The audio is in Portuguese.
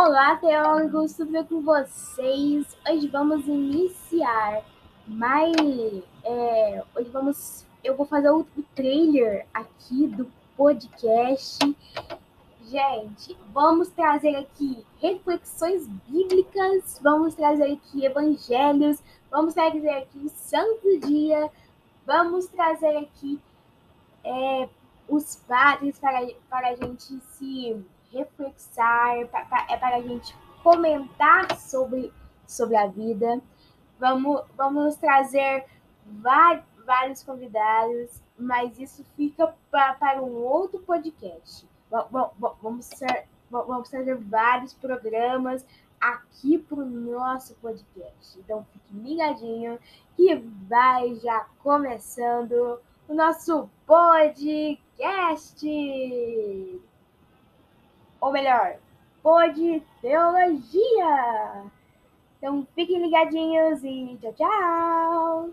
Olá, teólogos, tudo bem com vocês? Hoje vamos iniciar mais. É, hoje vamos. Eu vou fazer o, o trailer aqui do podcast. Gente, vamos trazer aqui reflexões bíblicas, vamos trazer aqui evangelhos, vamos trazer aqui o Santo Dia, vamos trazer aqui é, os padres para, para a gente se reflexar, é para a gente comentar sobre, sobre a vida. Vamos, vamos trazer vários, vários convidados, mas isso fica pra, para um outro podcast. Vamos, vamos trazer vários programas aqui para o nosso podcast. Então fique ligadinho que vai já começando o nosso podcast ou melhor, Pode Teologia. Então fiquem ligadinhos e tchau, tchau!